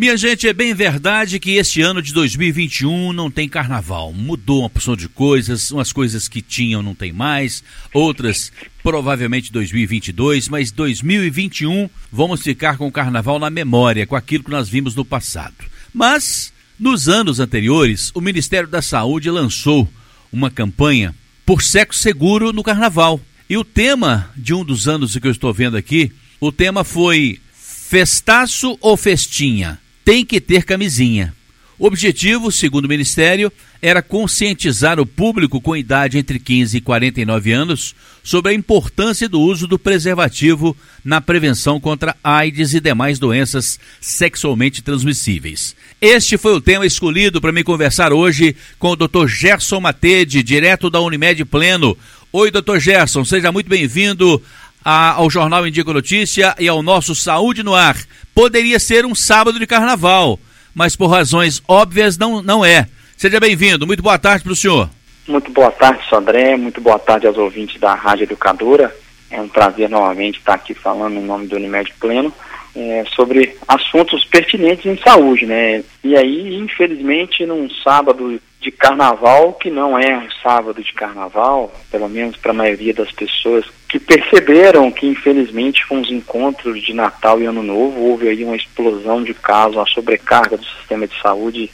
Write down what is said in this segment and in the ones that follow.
Minha gente, é bem verdade que este ano de 2021 não tem carnaval. Mudou uma porção de coisas, umas coisas que tinham não tem mais, outras provavelmente 2022, mas 2021 vamos ficar com o carnaval na memória, com aquilo que nós vimos no passado. Mas, nos anos anteriores, o Ministério da Saúde lançou uma campanha por sexo seguro no carnaval. E o tema de um dos anos que eu estou vendo aqui, o tema foi Festaço ou Festinha? Tem que ter camisinha. O objetivo, segundo o Ministério, era conscientizar o público com idade entre 15 e 49 anos sobre a importância do uso do preservativo na prevenção contra AIDS e demais doenças sexualmente transmissíveis. Este foi o tema escolhido para me conversar hoje com o Dr. Gerson Matede, direto da Unimed Pleno. Oi, Dr. Gerson, seja muito bem-vindo ao Jornal Indico Notícia e ao nosso Saúde no Ar poderia ser um sábado de carnaval, mas por razões óbvias não, não é. Seja bem-vindo. Muito boa tarde para o senhor. Muito boa tarde, Sandré. Muito boa tarde aos ouvintes da Rádio Educadora. É um prazer novamente estar aqui falando em nome do Unimed Pleno é, sobre assuntos pertinentes em saúde, né? E aí, infelizmente, num sábado de carnaval, que não é um sábado de carnaval, pelo menos para a maioria das pessoas que perceberam que, infelizmente, com os encontros de Natal e Ano Novo, houve aí uma explosão de casos, uma sobrecarga do sistema de saúde,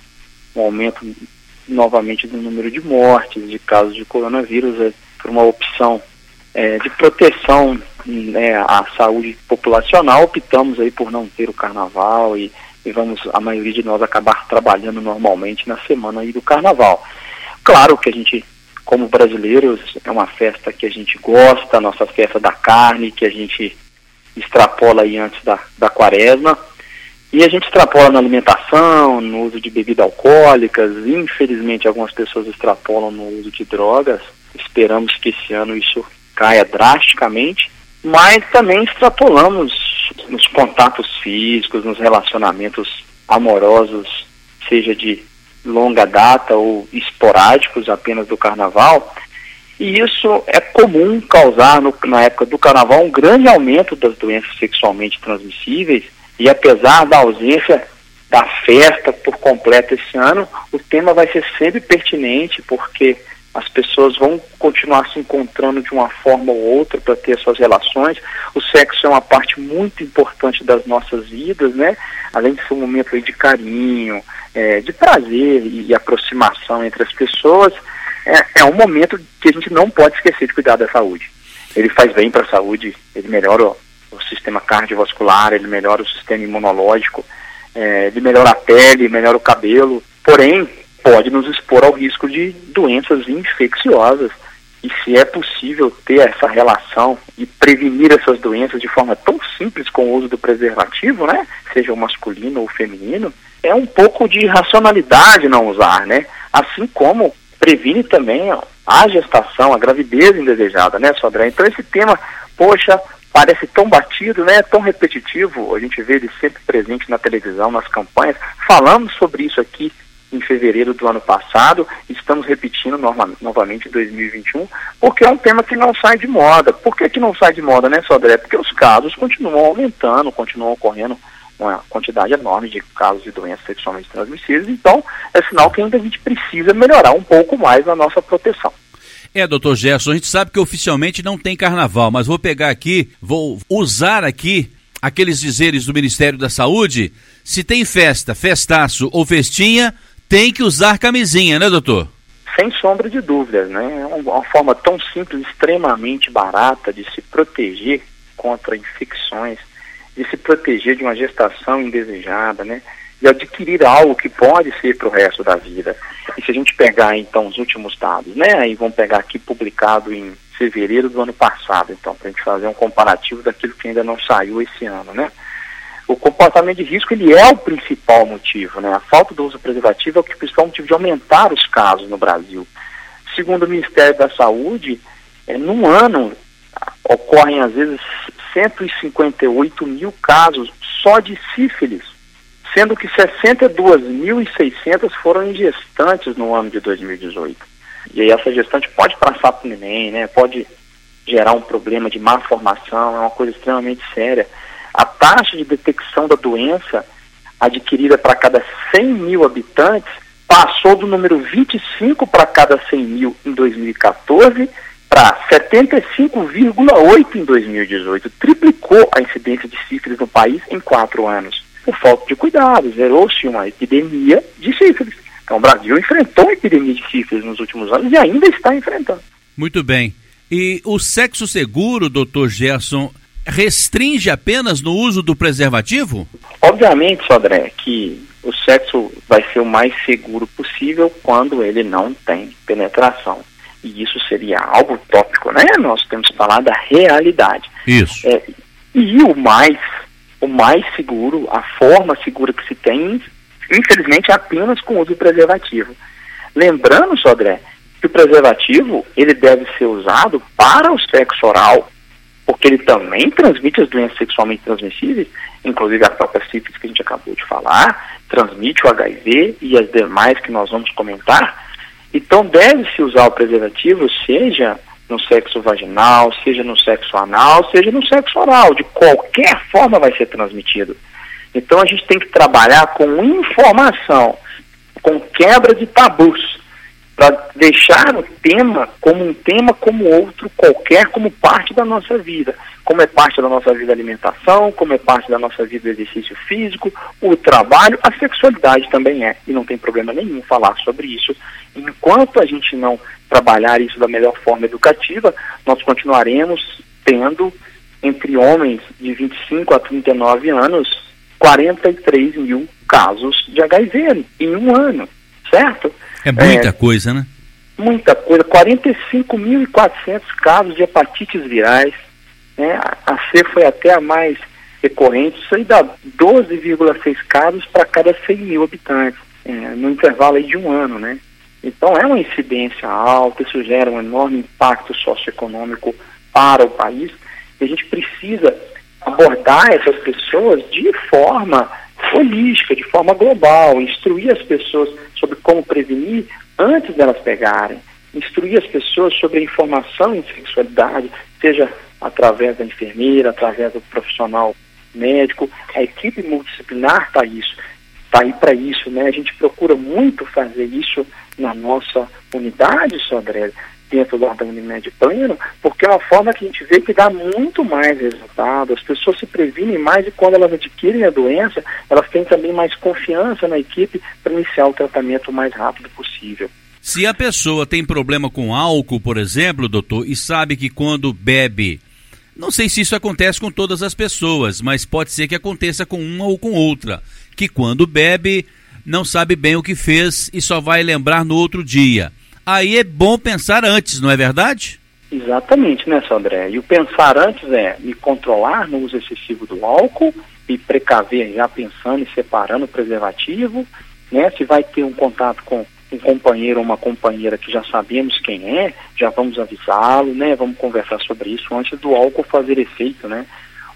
um aumento novamente do número de mortes, de casos de coronavírus, é, por uma opção é, de proteção né, à saúde populacional, optamos aí por não ter o carnaval e, e vamos, a maioria de nós, acabar trabalhando normalmente na semana aí do carnaval. Claro que a gente, como brasileiros, é uma festa que a gente gosta, a nossa festa da carne, que a gente extrapola aí antes da, da quaresma, e a gente extrapola na alimentação, no uso de bebidas alcoólicas, infelizmente algumas pessoas extrapolam no uso de drogas, esperamos que esse ano isso caia drasticamente, mas também extrapolamos nos contatos físicos, nos relacionamentos amorosos, seja de longa data ou esporádicos apenas do carnaval. E isso é comum causar, no, na época do carnaval, um grande aumento das doenças sexualmente transmissíveis. E apesar da ausência da festa por completo esse ano, o tema vai ser sempre pertinente, porque as pessoas vão continuar se encontrando de uma forma ou outra para ter suas relações. O sexo é uma parte muito importante das nossas vidas, né? Além de ser um momento de carinho, é, de prazer e, e, aproximação entre as pessoas, é, é um momento que a gente não pode esquecer de cuidar da saúde. Ele faz bem para a saúde, ele melhora o, o, sistema cardiovascular, ele melhora o sistema imunológico, é, ele melhora a pele, melhora o cabelo. Porém, pode nos expor ao risco de doenças infecciosas. E se é possível ter essa relação e prevenir essas doenças de forma tão simples com o uso do preservativo, né? Seja o masculino ou o feminino, é um pouco de racionalidade não usar, né? Assim como previne também a gestação, a gravidez indesejada, né, Sodré? Então esse tema, poxa, parece tão batido, né? Tão repetitivo. A gente vê ele sempre presente na televisão, nas campanhas. Falamos sobre isso aqui em fevereiro do ano passado, estamos repetindo norma, novamente em 2021, porque é um tema que não sai de moda. Por que, que não sai de moda, né, Sodré? Porque os casos continuam aumentando, continuam ocorrendo uma quantidade enorme de casos de doenças sexualmente transmissíveis, então é sinal que ainda a gente precisa melhorar um pouco mais a nossa proteção. É, doutor Gerson, a gente sabe que oficialmente não tem carnaval, mas vou pegar aqui, vou usar aqui aqueles dizeres do Ministério da Saúde. Se tem festa, festaço ou festinha, tem que usar camisinha, né, doutor? Sem sombra de dúvidas, né? É uma forma tão simples, extremamente barata de se proteger contra infecções, de se proteger de uma gestação indesejada, né? De adquirir algo que pode ser para o resto da vida. E se a gente pegar, então, os últimos dados, né? Aí vamos pegar aqui publicado em fevereiro do ano passado, então, para a gente fazer um comparativo daquilo que ainda não saiu esse ano, né? O comportamento de risco ele é o principal motivo, né? A falta do uso preservativo é o principal motivo de aumentar os casos no Brasil. Segundo o Ministério da Saúde, é, num ano ocorrem às vezes 158 mil casos só de sífilis, sendo que 62.600 foram em gestantes no ano de 2018. E aí essa gestante pode passar para o neném, né? Pode gerar um problema de má formação, é uma coisa extremamente séria a taxa de detecção da doença adquirida para cada 100 mil habitantes passou do número 25 para cada 100 mil em 2014 para 75,8 em 2018. Triplicou a incidência de sífilis no país em quatro anos. Por falta de cuidado, zerou-se uma epidemia de sífilis. Então, o Brasil enfrentou a epidemia de sífilis nos últimos anos e ainda está enfrentando. Muito bem. E o sexo seguro, doutor Gerson, restringe apenas no uso do preservativo? Obviamente, Sodré, que o sexo vai ser o mais seguro possível quando ele não tem penetração. E isso seria algo utópico, né? Nós temos que falar da realidade. Isso. É, e o mais, o mais seguro, a forma segura que se tem, infelizmente, é apenas com o uso do preservativo. Lembrando, Sodré, que o preservativo ele deve ser usado para o sexo oral, porque ele também transmite as doenças sexualmente transmissíveis, inclusive a própria sífilis que a gente acabou de falar, transmite o HIV e as demais que nós vamos comentar. Então deve-se usar o preservativo, seja no sexo vaginal, seja no sexo anal, seja no sexo oral, de qualquer forma vai ser transmitido. Então a gente tem que trabalhar com informação, com quebra de tabus para deixar o tema como um tema como outro qualquer, como parte da nossa vida. Como é parte da nossa vida alimentação, como é parte da nossa vida exercício físico, o trabalho, a sexualidade também é. E não tem problema nenhum falar sobre isso. Enquanto a gente não trabalhar isso da melhor forma educativa, nós continuaremos tendo, entre homens de 25 a 39 anos, 43 mil casos de HIV em um ano, certo? É muita é, coisa, né? Muita coisa. 45.400 casos de hepatites virais. Né? A C foi até a mais recorrente. Isso aí dá 12,6 casos para cada 100 mil habitantes, é, no intervalo de um ano, né? Então é uma incidência alta, isso gera um enorme impacto socioeconômico para o país. E a gente precisa abordar essas pessoas de forma holística, de forma global, instruir as pessoas sobre como prevenir antes delas pegarem, instruir as pessoas sobre a informação em sexualidade, seja através da enfermeira, através do profissional médico, a equipe multidisciplinar está isso, está aí para isso, né? A gente procura muito fazer isso na nossa unidade, Sodré, dentro da Unimed Pleno, porque é uma forma que a gente vê que dá muito mais resultado, as pessoas se previnem mais e quando elas adquirem a doença, elas têm também mais confiança na equipe para iniciar o tratamento o mais rápido possível. Se a pessoa tem problema com álcool, por exemplo, doutor, e sabe que quando bebe, não sei se isso acontece com todas as pessoas, mas pode ser que aconteça com uma ou com outra, que quando bebe não sabe bem o que fez e só vai lembrar no outro dia aí é bom pensar antes, não é verdade? Exatamente, né, Sandré? E o pensar antes é me controlar no uso excessivo do álcool e precaver já pensando e separando o preservativo, né? Se vai ter um contato com um companheiro ou uma companheira que já sabemos quem é, já vamos avisá-lo, né? Vamos conversar sobre isso antes do álcool fazer efeito, né?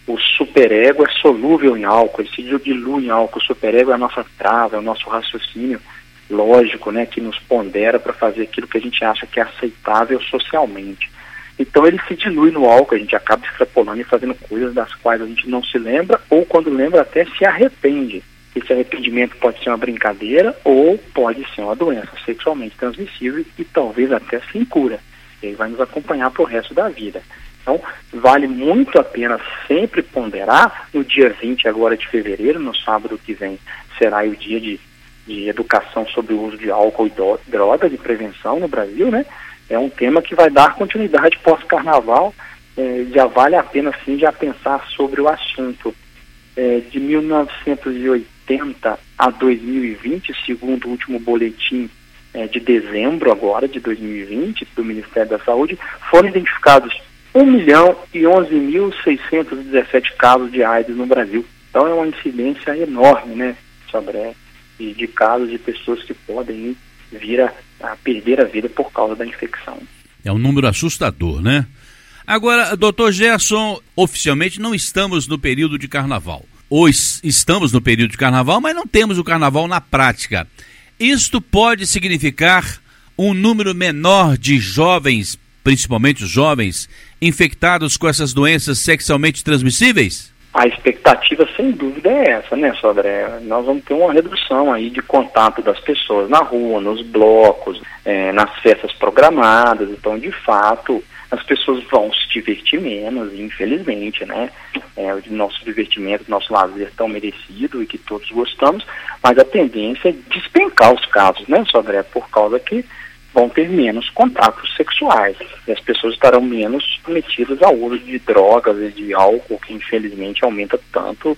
O superego é solúvel em álcool, ele se dilui em álcool. O superego é a nossa trava, é o nosso raciocínio lógico, né, que nos pondera para fazer aquilo que a gente acha que é aceitável socialmente. Então ele se dilui no álcool, a gente acaba extrapolando e fazendo coisas das quais a gente não se lembra, ou quando lembra até se arrepende. Esse arrependimento pode ser uma brincadeira ou pode ser uma doença sexualmente transmissível e talvez até sem cura. E aí vai nos acompanhar para o resto da vida. Então, vale muito a pena sempre ponderar. No dia 20 agora de fevereiro, no sábado que vem, será o dia de de educação sobre o uso de álcool e droga, de prevenção no Brasil, né? É um tema que vai dar continuidade pós-carnaval. É, já vale a pena, sim, já pensar sobre o assunto. É, de 1980 a 2020, segundo o último boletim é, de dezembro agora, de 2020, do Ministério da Saúde, foram identificados 1 milhão e 11.617 casos de AIDS no Brasil. Então é uma incidência enorme, né, Sabré? De, de casos de pessoas que podem vir a, a perder a vida por causa da infecção. É um número assustador, né? Agora, doutor Gerson, oficialmente não estamos no período de carnaval. Ou estamos no período de carnaval, mas não temos o carnaval na prática. Isto pode significar um número menor de jovens, principalmente os jovens, infectados com essas doenças sexualmente transmissíveis? A expectativa, sem dúvida, é essa, né, Sodré? Nós vamos ter uma redução aí de contato das pessoas na rua, nos blocos, é, nas festas programadas. Então, de fato, as pessoas vão se divertir menos, infelizmente, né? É, o nosso divertimento, nosso lazer tão merecido e que todos gostamos, mas a tendência é despencar os casos, né, Sodré? Por causa que vão ter menos contatos sexuais e as pessoas estarão menos submetidas ao uso de drogas e de álcool, que infelizmente aumenta tanto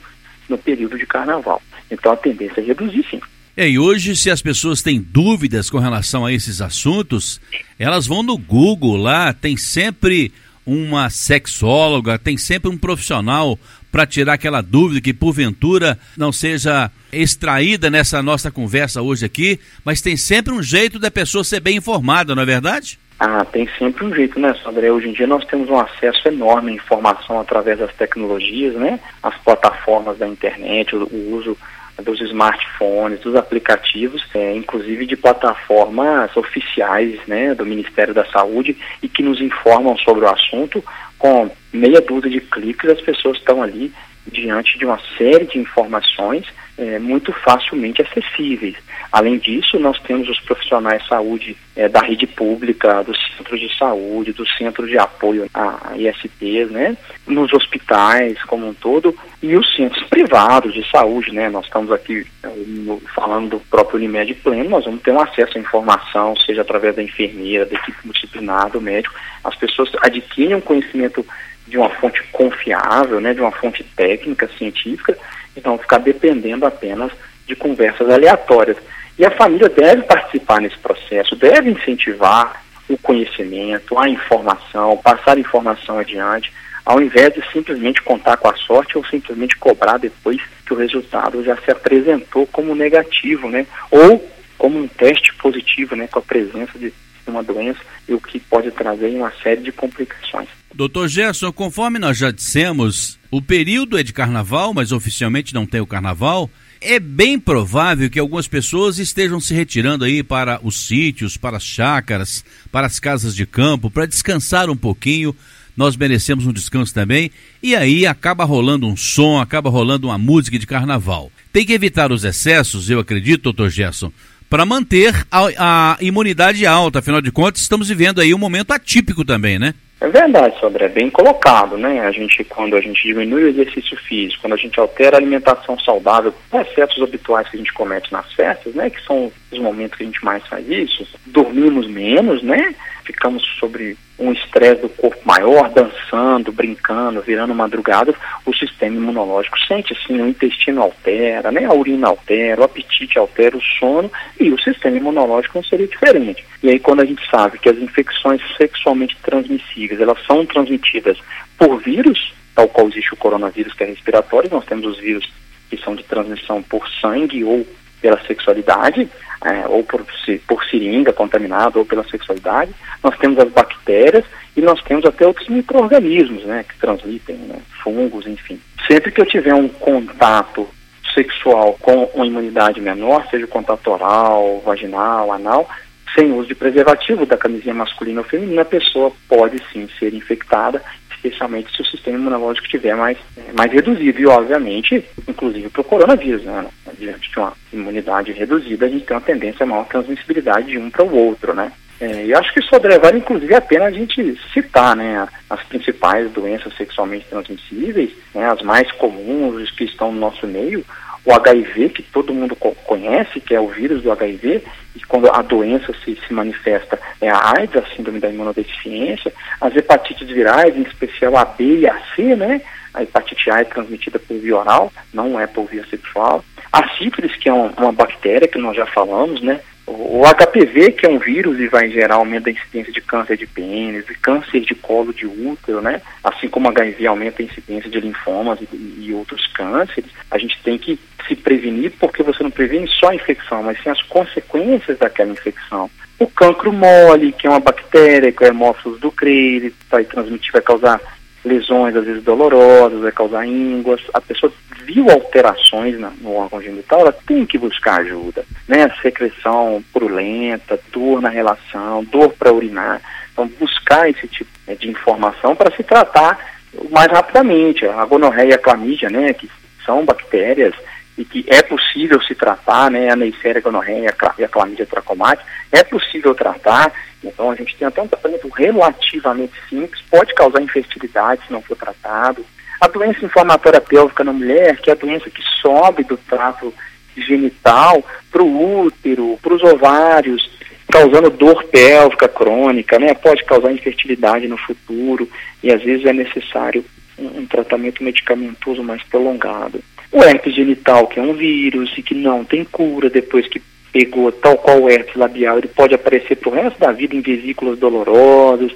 no período de carnaval. Então a tendência é reduzir sim. É, e hoje, se as pessoas têm dúvidas com relação a esses assuntos, elas vão no Google lá, tem sempre uma sexóloga, tem sempre um profissional para tirar aquela dúvida que porventura não seja extraída nessa nossa conversa hoje aqui, mas tem sempre um jeito da pessoa ser bem informada, não é verdade? Ah, tem sempre um jeito, né, Sandré? Hoje em dia nós temos um acesso enorme à informação através das tecnologias, né? As plataformas da internet, o, uso dos smartphones, dos aplicativos, é, inclusive de plataformas oficiais né, do Ministério da Saúde e que nos informam sobre o assunto. Com meia dúzia de cliques, as pessoas estão ali diante de uma série de informações é, muito facilmente acessíveis. Além disso, nós temos os profissionais de saúde é, da rede pública, dos centros de saúde, dos centros de apoio a ISPs, né, nos hospitais como um todo, e os centros privados de saúde, né, nós estamos aqui é, falando do próprio Unimed Pleno, nós vamos ter um acesso à informação, seja através da enfermeira, da equipe multidisciplinar, do médico, as pessoas adquirem um conhecimento de uma fonte confiável, né, de uma fonte técnica, científica, então ficar dependendo apenas de conversas aleatórias. E a família deve participar nesse processo, deve incentivar o conhecimento, a informação, passar informação adiante, ao invés de simplesmente contar com a sorte ou simplesmente cobrar depois que o resultado já se apresentou como negativo, né? Ou como um teste positivo, né? Com a presença de uma doença e o que pode trazer uma série de complicações. Doutor Gerson, conforme nós já dissemos, o período é de carnaval, mas oficialmente não tem o carnaval é bem provável que algumas pessoas estejam se retirando aí para os sítios, para as chácaras, para as casas de campo, para descansar um pouquinho. Nós merecemos um descanso também. E aí acaba rolando um som, acaba rolando uma música de carnaval. Tem que evitar os excessos, eu acredito, doutor Gerson, para manter a, a imunidade alta. Afinal de contas, estamos vivendo aí um momento atípico também, né? É verdade, Sandra, é bem colocado, né? A gente, quando a gente diminui o exercício físico, quando a gente altera a alimentação saudável, excessos habituais que a gente comete nas festas, né? Que são os momentos que a gente mais faz isso, dormimos menos, né? Ficamos sobre um estresse do corpo maior, dançando, brincando, virando madrugadas, o sistema imunológico sente assim, o intestino altera, né, a urina altera, o apetite altera, o sono e o sistema imunológico não seria diferente. E aí quando a gente sabe que as infecções sexualmente transmissíveis, elas são transmitidas por vírus, tal qual existe o coronavírus que é respiratório, nós temos os vírus que são de transmissão por sangue ou pela sexualidade, é, ou por, por seringa contaminada, ou pela sexualidade. Nós temos as bactérias e nós temos até outros micro-organismos, né, que transmitem, né, fungos, enfim. Sempre que eu tiver um contato sexual com uma imunidade menor, seja o contato oral, vaginal, anal, sem uso de preservativo da camisinha masculina ou feminina, a pessoa pode sim ser infectada especialmente se o sistema imunológico estiver mais, é, mais reduzido. E, obviamente, inclusive para o coronavírus, né? Diante de uma imunidade reduzida, a gente tem uma tendência a maior transmissibilidade de um para o outro, né? É, e acho que isso vale, inclusive, a pena a gente citar, né, as principais doenças sexualmente transmissíveis, né, as mais comuns, que estão no nosso meio, o HIV, que todo mundo conhece, que é o vírus do HIV, e quando a doença se, se manifesta é a AIDS, a síndrome da imunodeficiência, as hepatites virais, em especial a B e a C, né? A hepatite A é transmitida por via oral, não é por via sexual. A sífilis, que é uma, uma bactéria que nós já falamos, né? O HPV, que é um vírus e vai gerar aumento da incidência de câncer de pênis, câncer de colo de útero, né? Assim como HIV aumenta a incidência de linfomas e, e, outros cânceres, a gente tem que se prevenir porque você não previne só a infecção, mas sim as consequências daquela infecção. O cancro mole, que é uma bactéria, que é hemófilos do Creyre, vai transmitir, vai causar lesões às vezes dolorosas, vai causar ínguas. A pessoa viu alterações na, no órgão genital, ela tem que buscar ajuda, né? Secreção purulenta, dor na relação, dor para urinar. Então, buscar esse tipo né, de informação para se tratar mais rapidamente. A gonorreia e a clamídia, né, que são bactérias e que é possível se tratar, né, a Neisseria gonorreia e a clamídia trachomatis, é possível tratar, então a gente tem até um tratamento relativamente simples, pode causar infertilidade se não for tratado. A doença inflamatória pélvica na mulher, que é a doença que sobe do trato genital para o útero, para os ovários, causando dor pélvica crônica, né? Pode causar infertilidade no futuro e às vezes é necessário um, um tratamento medicamentoso mais prolongado. O herpes genital, que é um vírus e que não tem cura depois que pegou, tal qual o herpes labial, ele pode aparecer para o resto da vida em vesículas dolorosas,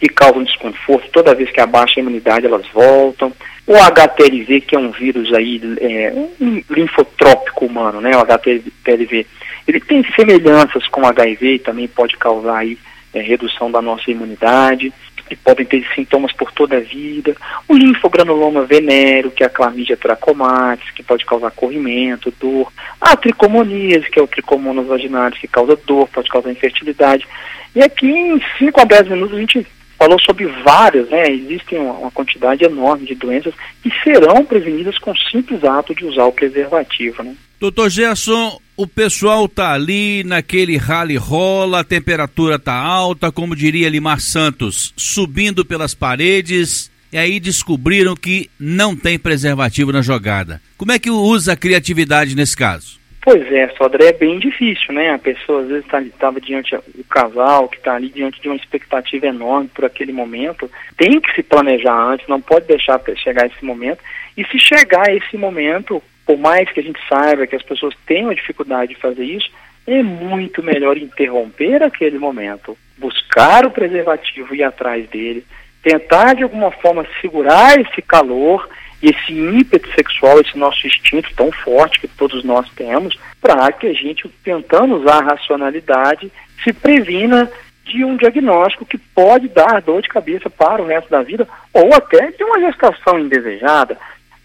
que causam desconforto, toda vez que abaixa a imunidade elas voltam. O HTLV, que é um vírus aí, é, um linfotrópico humano, né, o HTLV, ele tem semelhanças com o HIV e também pode causar aí é, redução da nossa imunidade e podem ter sintomas por toda a vida. O linfogranuloma venéreo, que é a clamídia trachomatis, que pode causar corrimento, dor. A tricomoníase, que é o tricomonas vaginalis, que causa dor, pode causar infertilidade. E aqui em 5 a 10 minutos a gente falou sobre várias, né? Existem uma, uma, quantidade enorme de doenças que serão prevenidas com o simples ato de usar o preservativo, né? Doutor Gerson, o pessoal tá ali naquele rally rola, a temperatura tá alta, como diria Limar Santos, subindo pelas paredes, e aí descobriram que não tem preservativo na jogada. Como é que usa a criatividade nesse caso? Pois é, Sodré, é bem difícil, né? A pessoa às vezes estava tá, diante do casal, que está ali diante de uma expectativa enorme por aquele momento, tem que se planejar antes, não pode deixar chegar esse momento. E se chegar esse momento, por mais que a gente saiba que as pessoas tenham dificuldade de fazer isso, é muito melhor interromper aquele momento, buscar o preservativo e ir atrás dele, tentar de alguma forma segurar esse calor e esse ímpeto sexual, esse nosso instinto tão forte que todos nós temos, para que a gente, tentando usar a racionalidade, se previna de um diagnóstico que pode dar dor de cabeça para o resto da vida, ou até de uma gestação indesejada.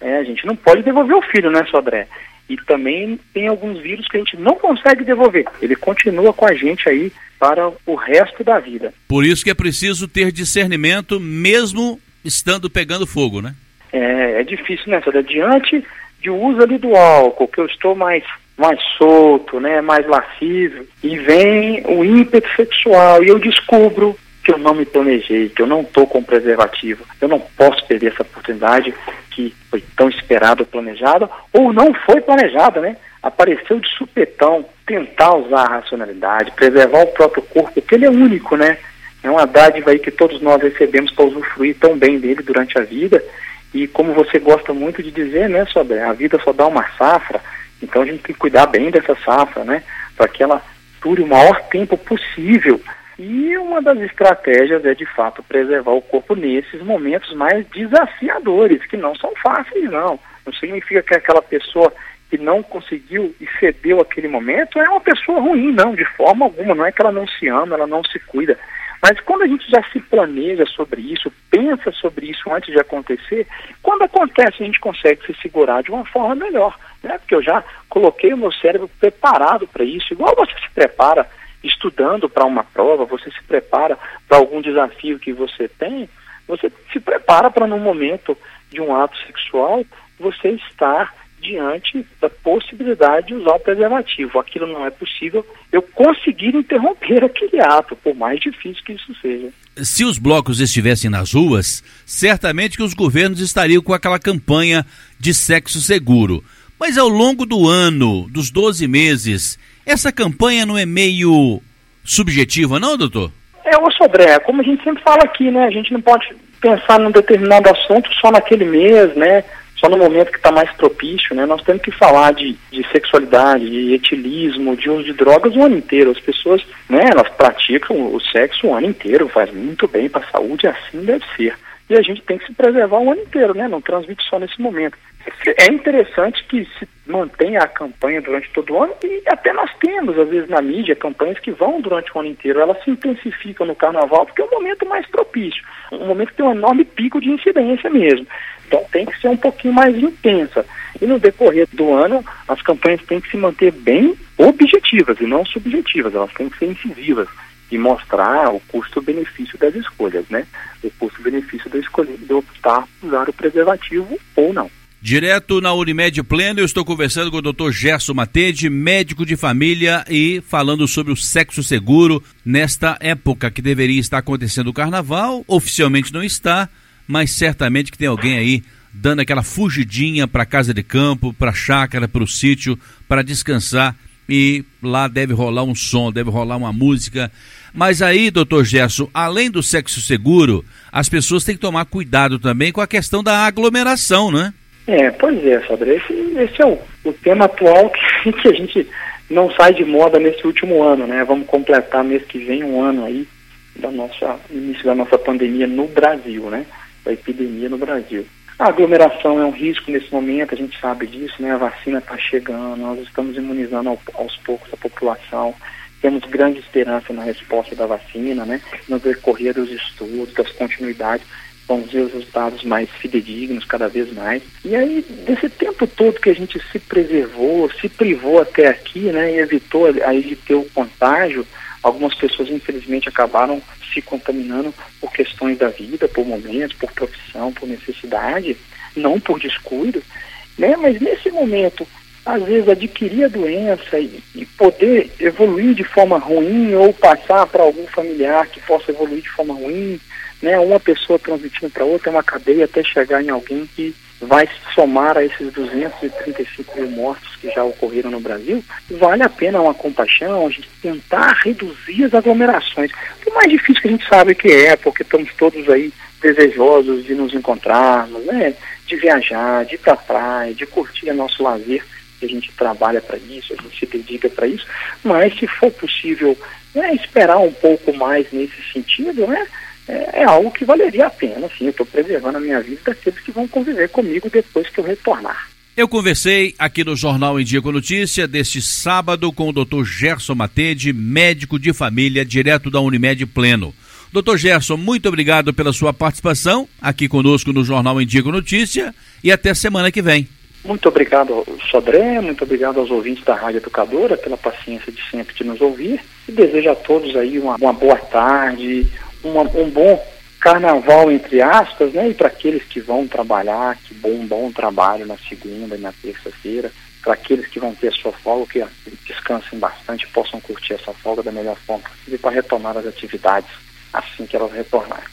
É, a gente não pode devolver o filho, né, Sodré? E também tem alguns vírus que a gente não consegue devolver. Ele continua com a gente aí para o resto da vida. Por isso que é preciso ter discernimento, mesmo estando pegando fogo, né? é, é difícil, né, Sodré? Diante de uso ali do álcool, que eu estou mais mais solto, né, mais lascivo, e vem o ímpeto sexual e eu descubro que eu não me planejei, que eu não estou com preservativo. Eu não posso perder essa oportunidade que foi tão esperada planejada, ou não foi planejada, né? Apareceu de supetão, tentar usar a racionalidade, preservar o próprio corpo, porque ele é único, né? É uma dádiva aí que todos nós recebemos para usufruir tão bem dele durante a vida. E como você gosta muito de dizer, né, sobre a vida só dá uma safra, então a gente tem que cuidar bem dessa safra, né? Para que ela dure o maior tempo possível e uma das estratégias é, de fato, preservar o corpo nesses momentos mais desafiadores, que não são fáceis, não. Não significa que aquela pessoa que não conseguiu e cedeu aquele momento é uma pessoa ruim, não, de forma alguma. Não é que ela não se ama, ela não se cuida. Mas quando a gente já se planeja sobre isso, pensa sobre isso antes de acontecer, quando acontece a gente consegue se segurar de uma forma melhor, né? Porque eu já coloquei o meu cérebro preparado para isso, igual você se prepara estudando para uma prova, você se prepara para algum desafio que você tem, você se prepara para, no momento de um ato sexual, você estar diante da possibilidade de usar o preservativo. Aquilo não é possível, eu conseguir interromper aquele ato, por mais difícil que isso seja. Se os blocos estivessem nas ruas, certamente que os governos estariam com aquela campanha de sexo seguro. Mas ao longo do ano, dos 12 meses, essa campanha não é meio subjetiva, não, doutor? É, ô Sobré, como a gente sempre fala aqui, né? A gente não pode pensar num determinado assunto só naquele mês, né? Só no momento que está mais propício, né? Nós temos que falar de, de sexualidade, de etilismo, de uso de drogas o ano inteiro. As pessoas, né? Elas praticam o sexo o ano inteiro, faz muito bem para a saúde, assim deve ser. E a gente tem que se preservar o ano inteiro, né? Não transmite só nesse momento. É interessante que se mantenha a campanha durante todo o ano e até nós temos, às vezes, na mídia, campanhas que vão durante o ano inteiro. Elas se intensificam no carnaval porque é o momento mais propício, um momento que tem um enorme pico de incidência mesmo. Então tem que ser um pouquinho mais intensa. E no decorrer do ano, as campanhas têm que se manter bem objetivas e não subjetivas, elas têm que ser incisivas. e mostrar o custo-benefício das escolhas, né? O custo-benefício da escolha de optar por usar o preservativo ou não. Direto na Unimed Pleno, eu estou conversando com o Dr. Gerson Matede, médico de família e falando sobre o sexo seguro nesta época que deveria estar acontecendo o carnaval, oficialmente não está, mas certamente que tem alguém aí dando aquela fugidinha para casa de campo, para chácara, para o sítio, para descansar e lá deve rolar um som, deve rolar uma música. Mas aí, doutor Gerson, além do sexo seguro, as pessoas têm que tomar cuidado também com a questão da aglomeração, né? É, pois é, Sandra, esse, esse é o, o tema atual que, que a gente não sai de moda nesse último ano, né? Vamos completar mês que vem um ano aí da nossa início da nossa pandemia no Brasil, né? Da epidemia no Brasil. A aglomeração é um risco nesse momento, a gente sabe disso, né? A vacina está chegando, nós estamos imunizando ao, aos poucos a população, temos grande esperança na resposta da vacina, né? No decorrer dos estudos, das continuidades ver os resultados mais fidedignos cada vez mais. E aí, desse tempo todo que a gente se preservou, se privou até aqui, né, e evitou aí de ter o contágio, algumas pessoas infelizmente acabaram se contaminando por questões da vida, por momentos, por profissão, por necessidade, não por descuido, né? Mas nesse momento, às vezes adquirir a doença e, e poder evoluir de forma ruim ou passar para algum familiar que possa evoluir de forma ruim, né, uma pessoa transmitindo para outra, é uma cadeia até chegar em alguém que vai somar a esses 235 mil mortos que já ocorreram no Brasil, vale a pena uma compaixão, a gente tentar reduzir as aglomerações. O mais difícil que a gente sabe que é, porque estamos todos aí desejosos de nos encontrarmos, né, de viajar, de ir para a praia, de curtir o nosso lazer, a gente trabalha para isso, a gente se dedica para isso, mas se for possível né, esperar um pouco mais nesse sentido, né, é, é algo que valeria a pena, sim. Eu estou preservando a minha vida daqueles que vão conviver comigo depois que eu retornar. Eu conversei aqui no Jornal em Dia com Notícia deste sábado com o Dr. Gerson Matede, médico de família, direto da Unimed Pleno. Doutor Gerson, muito obrigado pela sua participação aqui conosco no Jornal com Notícia e até semana que vem. Muito obrigado, Sodré, muito obrigado aos ouvintes da Rádio Educadora pela paciência de sempre de nos ouvir e desejo a todos aí uma, uma boa tarde, uma, um bom carnaval, entre aspas, né? E para aqueles que vão trabalhar, que bom, bom trabalho na segunda e na terça-feira. Para aqueles que vão ter a sua folga, que descansem bastante, possam curtir essa folga da melhor forma possível para retomar as atividades assim que elas retornarem.